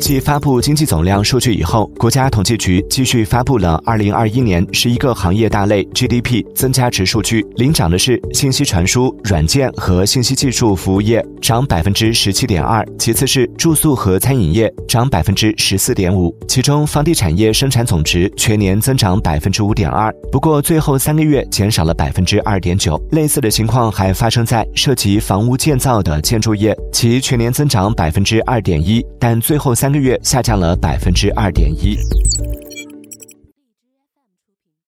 继发布经济总量数据以后，国家统计局继续发布了二零二一年十一个行业大类 GDP 增加值数据。领涨的是信息传输、软件和信息技术服务业，涨百分之十七点二；其次是住宿和餐饮业，涨百分之十四点五。其中，房地产业生产总值全年增长百分之五点二，不过最后三个月减少了百分之二点九。类似的情况还发生在涉及房屋建造的建筑业，其全年增长百分之二点一，但最后三个。月下降了百分之二点一。